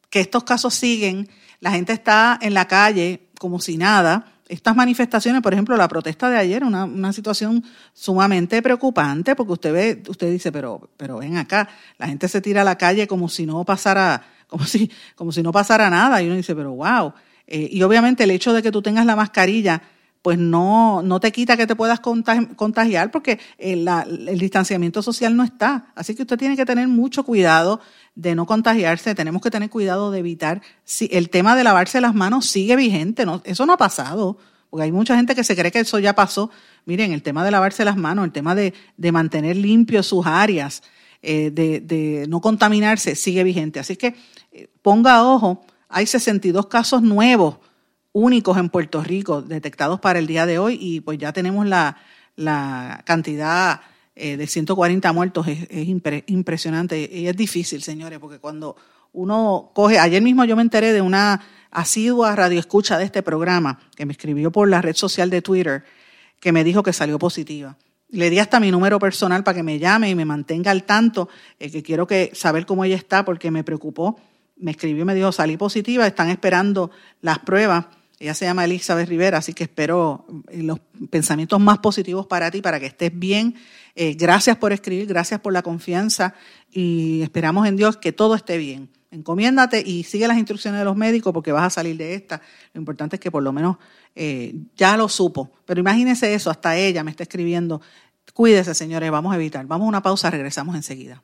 que estos casos siguen, la gente está en la calle como si nada. Estas manifestaciones, por ejemplo, la protesta de ayer, una, situación sumamente preocupante, porque usted ve, usted dice, pero, pero ven acá, la gente se tira a la calle como si no pasara, como si, como si no pasara nada, y uno dice, pero wow. Eh, y obviamente el hecho de que tú tengas la mascarilla pues no, no te quita que te puedas contagiar porque el, el, distanciamiento social no está. Así que usted tiene que tener mucho cuidado de no contagiarse, tenemos que tener cuidado de evitar, si el tema de lavarse las manos sigue vigente, no, eso no ha pasado, porque hay mucha gente que se cree que eso ya pasó. Miren, el tema de lavarse las manos, el tema de, de mantener limpios sus áreas, eh, de, de no contaminarse, sigue vigente. Así que eh, ponga ojo, hay 62 casos nuevos únicos en Puerto Rico detectados para el día de hoy y pues ya tenemos la, cantidad eh, de 140 muertos. Es, impresionante y es difícil, señores, porque cuando uno coge, ayer mismo yo me enteré de una asidua radioescucha de este programa que me escribió por la red social de Twitter que me dijo que salió positiva. Le di hasta mi número personal para que me llame y me mantenga al tanto, eh, que quiero que saber cómo ella está porque me preocupó. Me escribió y me dijo, salí positiva, están esperando las pruebas ella se llama Elizabeth Rivera, así que espero eh, los pensamientos más positivos para ti, para que estés bien. Eh, gracias por escribir, gracias por la confianza y esperamos en Dios que todo esté bien. Encomiéndate y sigue las instrucciones de los médicos porque vas a salir de esta. Lo importante es que por lo menos eh, ya lo supo. Pero imagínese eso, hasta ella me está escribiendo. Cuídese, señores, vamos a evitar. Vamos a una pausa, regresamos enseguida.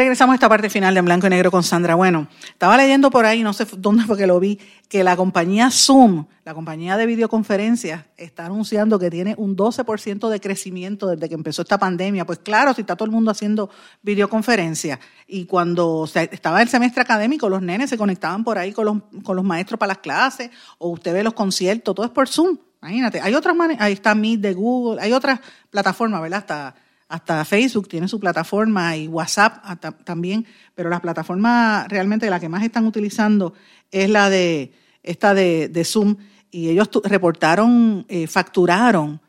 Regresamos a esta parte final de En Blanco y Negro con Sandra. Bueno, estaba leyendo por ahí, no sé dónde fue que lo vi, que la compañía Zoom, la compañía de videoconferencias, está anunciando que tiene un 12% de crecimiento desde que empezó esta pandemia. Pues claro, si está todo el mundo haciendo videoconferencias y cuando estaba el semestre académico, los nenes se conectaban por ahí con los, con los maestros para las clases o usted ve los conciertos, todo es por Zoom. Imagínate, hay otras ahí está Meet de Google, hay otras plataformas, ¿verdad? Hasta hasta Facebook tiene su plataforma y WhatsApp también, pero las plataformas realmente la que más están utilizando es la de esta de, Zoom. Y ellos reportaron, eh, facturaron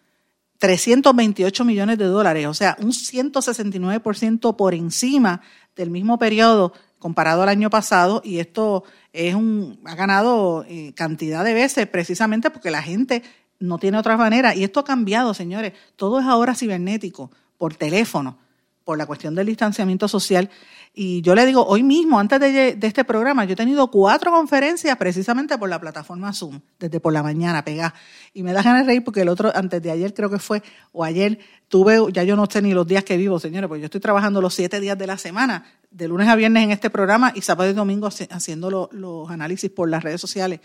328 millones de dólares, o sea, un 169% por encima del mismo periodo comparado al año pasado. Y esto es un ha ganado eh, cantidad de veces precisamente porque la gente no tiene otra manera. Y esto ha cambiado, señores, todo es ahora cibernético por teléfono, por la cuestión del distanciamiento social. Y yo le digo, hoy mismo, antes de, este programa, yo he tenido cuatro conferencias precisamente por la plataforma Zoom, desde por la mañana pegada. Y me da ganas de reír porque el otro, antes de ayer creo que fue, o ayer, tuve, ya yo no sé ni los días que vivo, señores, porque yo estoy trabajando los siete días de la semana, de lunes a viernes en este programa y sábado y domingo haciendo los análisis por las redes sociales.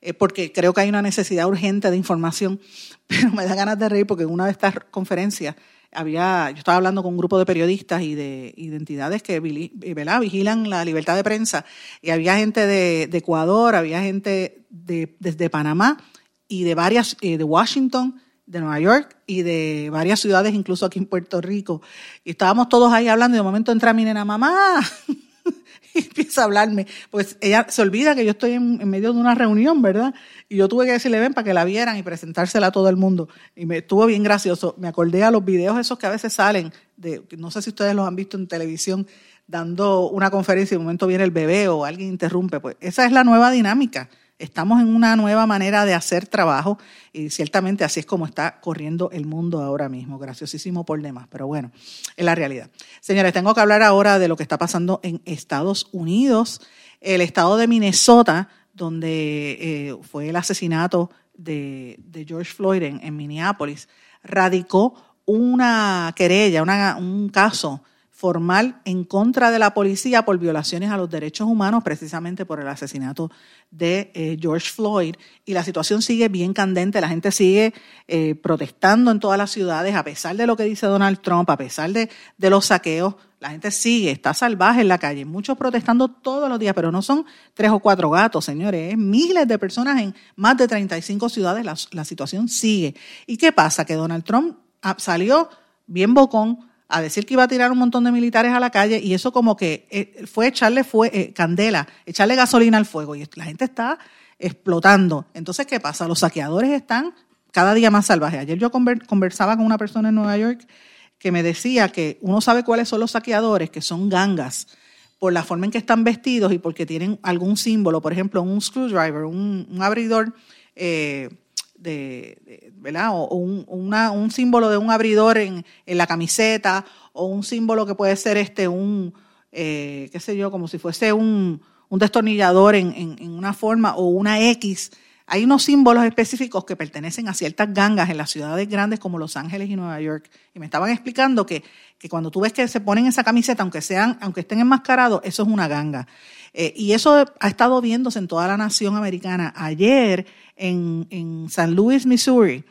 Eh, porque creo que hay una necesidad urgente de información, [LAUGHS] pero me da ganas de reír porque en una de estas conferencias había, yo estaba hablando con un grupo de periodistas y de identidades que vigilan la libertad de prensa, y había gente de, Ecuador, había gente de, desde Panamá y de varias, eh, de Washington, de Nueva York y de varias ciudades, incluso aquí en Puerto Rico. Y estábamos todos ahí hablando y de momento entra mi nena, mamá, [LAUGHS] y empieza a hablarme. Pues ella se olvida que yo estoy en, medio de una reunión, ¿verdad? Y yo tuve que decirle, ven, para que la vieran y presentársela a todo el mundo. Y me estuvo bien gracioso. Me acordé a los videos esos que a veces salen, de, no sé si ustedes los han visto en televisión, dando una conferencia y de momento viene el bebé o alguien interrumpe. Pues esa es la nueva dinámica. Estamos en una nueva manera de hacer trabajo y ciertamente así es como está corriendo el mundo ahora mismo. Graciosísimo por demás, pero bueno, es la realidad. Señores, tengo que hablar ahora de lo que está pasando en Estados Unidos. El estado de Minnesota, donde eh, fue el asesinato de, George Floyd en, Minneapolis, radicó una querella, un caso formal en contra de la policía por violaciones a los derechos humanos, precisamente por el asesinato de eh, George Floyd. Y la situación sigue bien candente, la gente sigue eh, protestando en todas las ciudades, a pesar de lo que dice Donald Trump, a pesar de, los saqueos, la gente sigue, está salvaje en la calle, muchos protestando todos los días, pero no son tres o cuatro gatos, señores, es miles de personas en más de 35 ciudades, la, la situación sigue. ¿Y qué pasa? Que Donald Trump ah, salió bien bocón, a decir que iba a tirar un montón de militares a la calle y eso como que eh, fue echarle fue, eh, candela, echarle gasolina al fuego y la gente está explotando. Entonces, ¿qué pasa? Los saqueadores están cada día más salvajes. Ayer yo conversaba con una persona en Nueva York que me decía que uno sabe cuáles son los saqueadores, que son gangas, por la forma en que están vestidos y porque tienen algún símbolo, por ejemplo, un screwdriver, un, abridor eh, de, ¿verdad? O, un, un, símbolo de un abridor en, en, la camiseta, o un símbolo que puede ser este un, eh, qué sé yo, como si fuese un, un destornillador en, en, una forma, o una X. Hay unos símbolos específicos que pertenecen a ciertas gangas en las ciudades grandes como Los Ángeles y Nueva York. Y me estaban explicando que, que cuando tú ves que se ponen esa camiseta, aunque sean, aunque estén enmascarados, eso es una ganga. Eh, y eso ha estado viéndose en toda la nación americana. Ayer en, en San Luis, Missouri,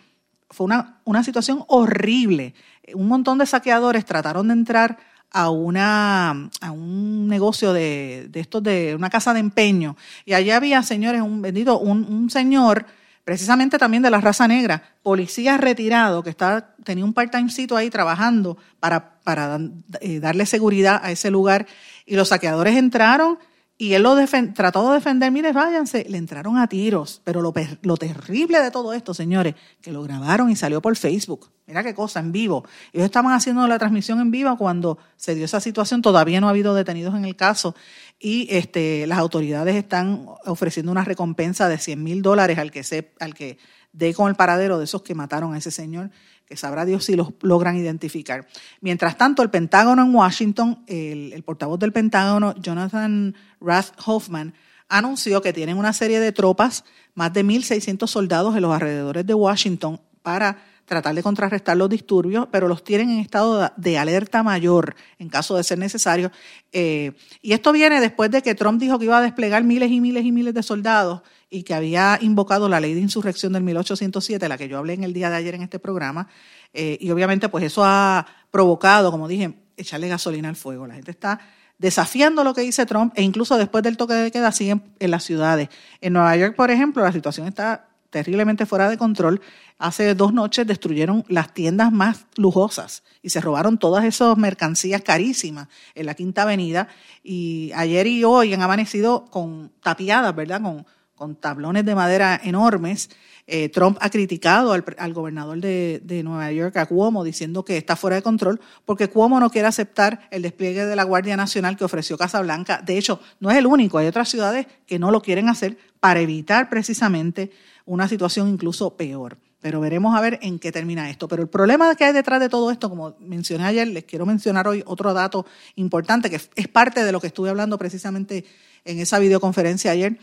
fue una, una situación horrible. Un montón de saqueadores trataron de entrar a, una, a un negocio de, de estos de una casa de empeño. Y allí había, señores, un vendido, un, un señor, precisamente también de la raza negra, policía retirado, que está, tenía un part-time ahí trabajando para, para eh, darle seguridad a ese lugar. Y los saqueadores entraron y él lo trató de defender, mire, váyanse, le entraron a tiros, pero lo, lo, terrible de todo esto, señores, que lo grabaron y salió por Facebook. Mira qué cosa, en vivo. Ellos estaban haciendo la transmisión en vivo cuando se dio esa situación, todavía no ha habido detenidos en el caso y este, las autoridades están ofreciendo una recompensa de 100 mil dólares al que, se, al que dé con el paradero de esos que mataron a ese señor que sabrá Dios si los logran identificar. Mientras tanto, el Pentágono en Washington, el, portavoz del Pentágono, Jonathan Rath Hoffman, anunció que tienen una serie de tropas, más de 1.600 soldados en los alrededores de Washington para tratar de contrarrestar los disturbios, pero los tienen en estado de alerta mayor en caso de ser necesario. Eh, y esto viene después de que Trump dijo que iba a desplegar miles y miles y miles de soldados y que había invocado la ley de insurrección del 1807, la que yo hablé en el día de ayer en este programa, eh, y obviamente pues eso ha provocado, como dije, echarle gasolina al fuego. La gente está desafiando lo que dice Trump e incluso después del toque de queda siguen en las ciudades. En Nueva York, por ejemplo, la situación está terriblemente fuera de control. Hace dos noches destruyeron las tiendas más lujosas y se robaron todas esas mercancías carísimas en la Quinta Avenida. Y ayer y hoy han amanecido con tapiadas, ¿verdad? Con, con tablones de madera enormes. Eh, Trump ha criticado al, gobernador de, Nueva York, a Cuomo, diciendo que está fuera de control, porque Cuomo no quiere aceptar el despliegue de la Guardia Nacional que ofreció Casablanca. De hecho, no es el único, hay otras ciudades que no lo quieren hacer para evitar precisamente una situación incluso peor. Pero veremos a ver en qué termina esto. Pero el problema que hay detrás de todo esto, como mencioné ayer, les quiero mencionar hoy otro dato importante que es parte de lo que estuve hablando precisamente en esa videoconferencia ayer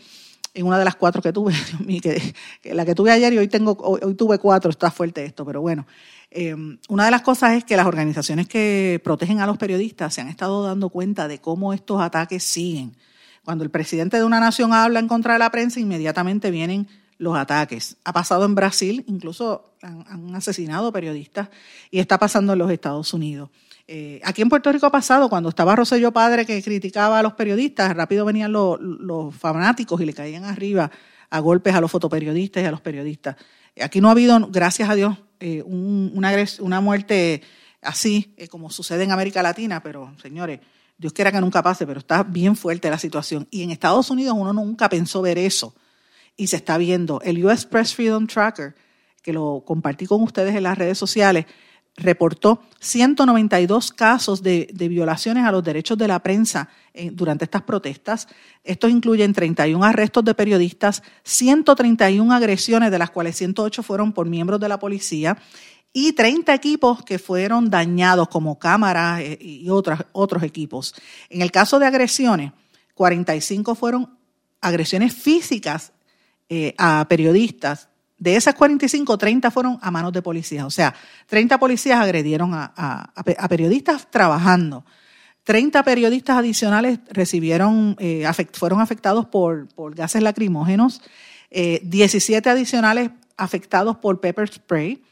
en una de las cuatro que tuve, [LAUGHS] que, la que tuve ayer y hoy, tengo, hoy, tuve cuatro, está fuerte esto, pero bueno. Em, una de las cosas es que las organizaciones que protegen a los periodistas se han estado dando cuenta de cómo estos ataques siguen. Cuando el presidente de una nación habla en contra de la prensa, inmediatamente vienen los ataques. Ha pasado en Brasil, incluso han, han asesinado periodistas y está pasando en los Estados Unidos. Eh, aquí en Puerto Rico ha pasado, cuando estaba Rosselló Padre que criticaba a los periodistas, rápido venían los, fanáticos y le caían arriba a golpes a los fotoperiodistas y a los periodistas. Aquí no ha habido, gracias a Dios, eh, una, una, muerte así eh, como sucede en América Latina, pero señores, Dios quiera que nunca pase, pero está bien fuerte la situación. Y en Estados Unidos uno nunca pensó ver eso. Y se está viendo. El US Press Freedom Tracker, que lo compartí con ustedes en las redes sociales, reportó 192 casos de, violaciones a los derechos de la prensa eh, durante estas protestas. Estos incluyen 31 arrestos de periodistas, 131 agresiones, de las cuales 108 fueron por miembros de la policía, y 30 equipos que fueron dañados, como cámaras eh, y otros equipos. En el caso de agresiones, 45 fueron agresiones físicas eh, a periodistas, de esas 45, 30 fueron a manos de policías. O sea, 30 policías agredieron a, periodistas trabajando. 30 periodistas adicionales recibieron, eh, fueron afectados por, gases lacrimógenos. 17 eh, adicionales afectados por pepper spray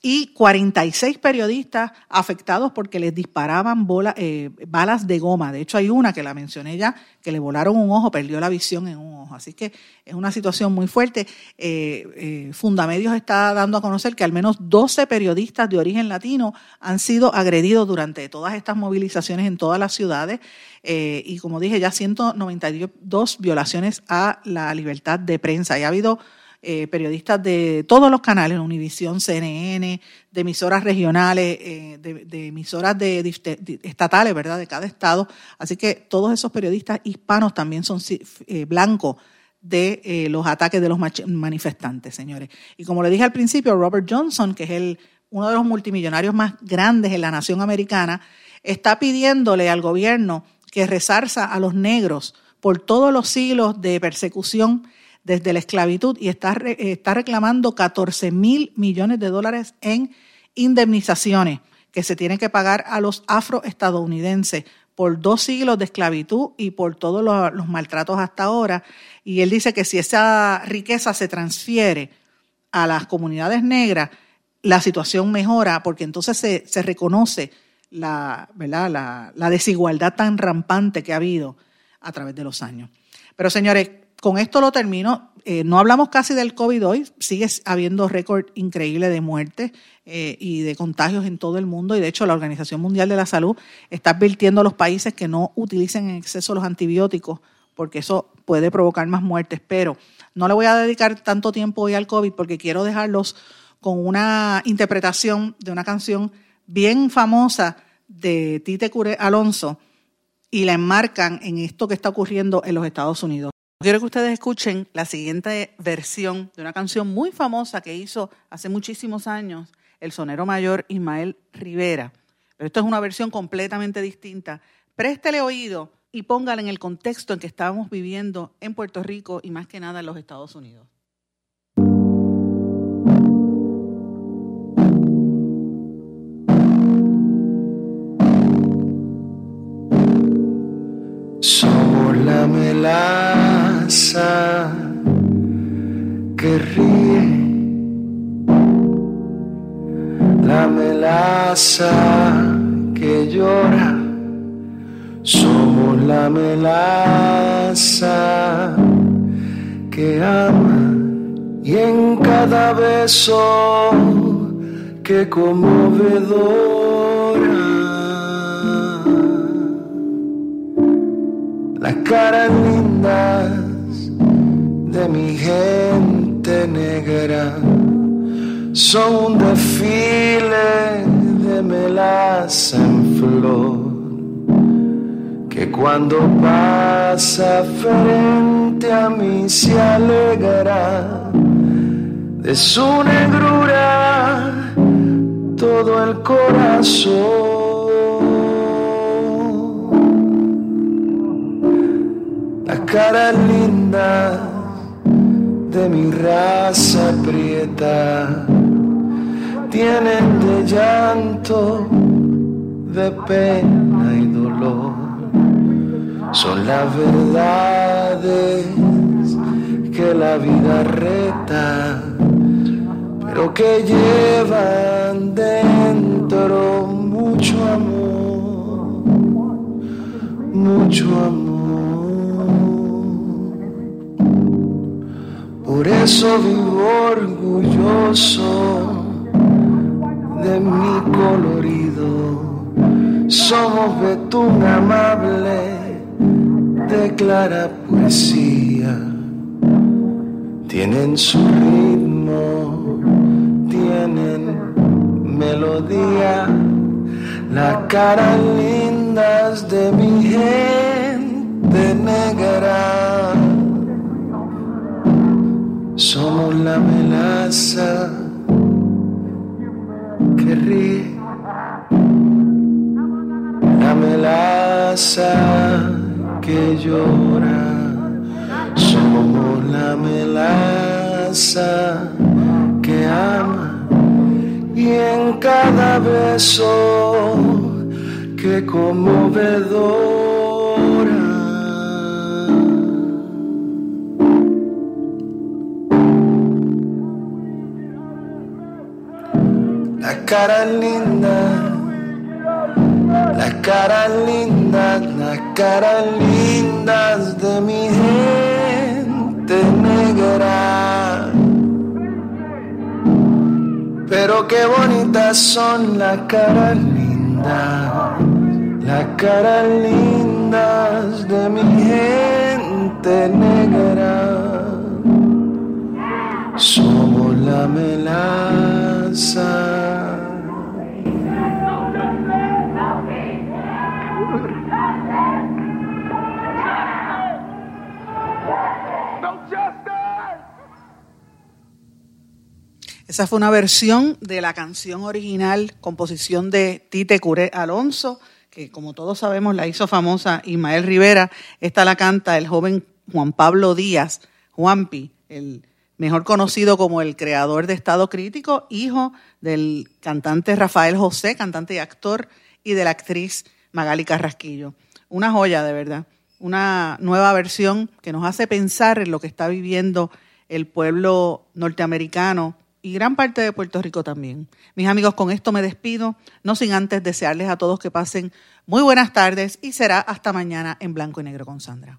y 46 periodistas afectados porque les disparaban eh, balas de goma. De hecho, hay una que la mencioné ya, que le volaron un ojo, perdió la visión en un ojo. Así que es una situación muy fuerte. Eh, eh, Fundamedios está dando a conocer que al menos 12 periodistas de origen latino han sido agredidos durante todas estas movilizaciones en todas las ciudades. y como dije, ya 192 violaciones a la libertad de prensa. Y ha habido eh, periodistas de todos los canales, Univisión, CNN, de emisoras regionales, eh, de, emisoras de, estatales, ¿verdad? De cada estado. Así que todos esos periodistas hispanos también son eh, blancos de eh, los ataques de los manifestantes, señores. Y como le dije al principio, Robert Johnson, que es el, uno de los multimillonarios más grandes en la nación americana, está pidiéndole al gobierno que resarza a los negros por todos los siglos de persecución desde la esclavitud y está, está reclamando 14 mil millones de dólares en indemnizaciones que se tienen que pagar a los afroestadounidenses por dos siglos de esclavitud y por todos los, maltratos hasta ahora. Y él dice que si esa riqueza se transfiere a las comunidades negras, la situación mejora porque entonces se, se reconoce la, ¿verdad? La, la, desigualdad tan rampante que ha habido a través de los años. Pero señores, con esto lo termino. Eh, no hablamos casi del COVID hoy, sigue habiendo récord increíble de muertes eh, y de contagios en todo el mundo y de hecho la Organización Mundial de la Salud está advirtiendo a los países que no utilicen en exceso los antibióticos porque eso puede provocar más muertes, pero no le voy a dedicar tanto tiempo hoy al COVID porque quiero dejarlos con una interpretación de una canción bien famosa de Tite Cure Alonso y la enmarcan en esto que está ocurriendo en los Estados Unidos. Quiero que ustedes escuchen la siguiente versión de una canción muy famosa que hizo hace muchísimos años el sonero mayor Ismael Rivera. Pero esto es una versión completamente distinta. Préstele oído y póngala en el contexto en que estábamos viviendo en Puerto Rico y más que nada en los Estados Unidos. La melaza que llora, somos la melaza que ama. Y en cada beso que conmovedora. Las caras lindas de mi gente negra son un desfile de melaza en flor que cuando pasa frente a mí se alegra de su negrura todo el corazón. La cara linda de mi raza prieta tienen de llanto, de pena y dolor. Son las verdades que la vida reta, pero que llevan dentro mucho amor, mucho amor. Por eso vivo orgulloso de mi colorido. Somos betún amable de clara poesía. Tienen su ritmo, tienen melodía, las caras lindas de mi gente negra somos la melaza que ríe, la melaza que llora. Somos la melaza que ama y en cada beso que conmovedora. Cara linda, las caras lindas, las caras lindas de mi gente negra. Pero qué bonitas son las caras lindas, las caras lindas de mi gente negra. Somos la melaza. Esa fue una versión de la canción original, composición de Tite Curé Alonso, que como todos sabemos la hizo famosa Ismael Rivera. Esta la canta el joven Juan Pablo Díaz, Juanpi, el mejor conocido como el creador de Estado Crítico, hijo del cantante Rafael José, cantante y actor, y de la actriz Magali Carrasquillo. Una joya, de verdad. Una nueva versión que nos hace pensar en lo que está viviendo el pueblo norteamericano y gran parte de Puerto Rico también. Mis amigos, con esto me despido, no sin antes desearles a todos que pasen muy buenas tardes y será hasta mañana en blanco y negro con Sandra.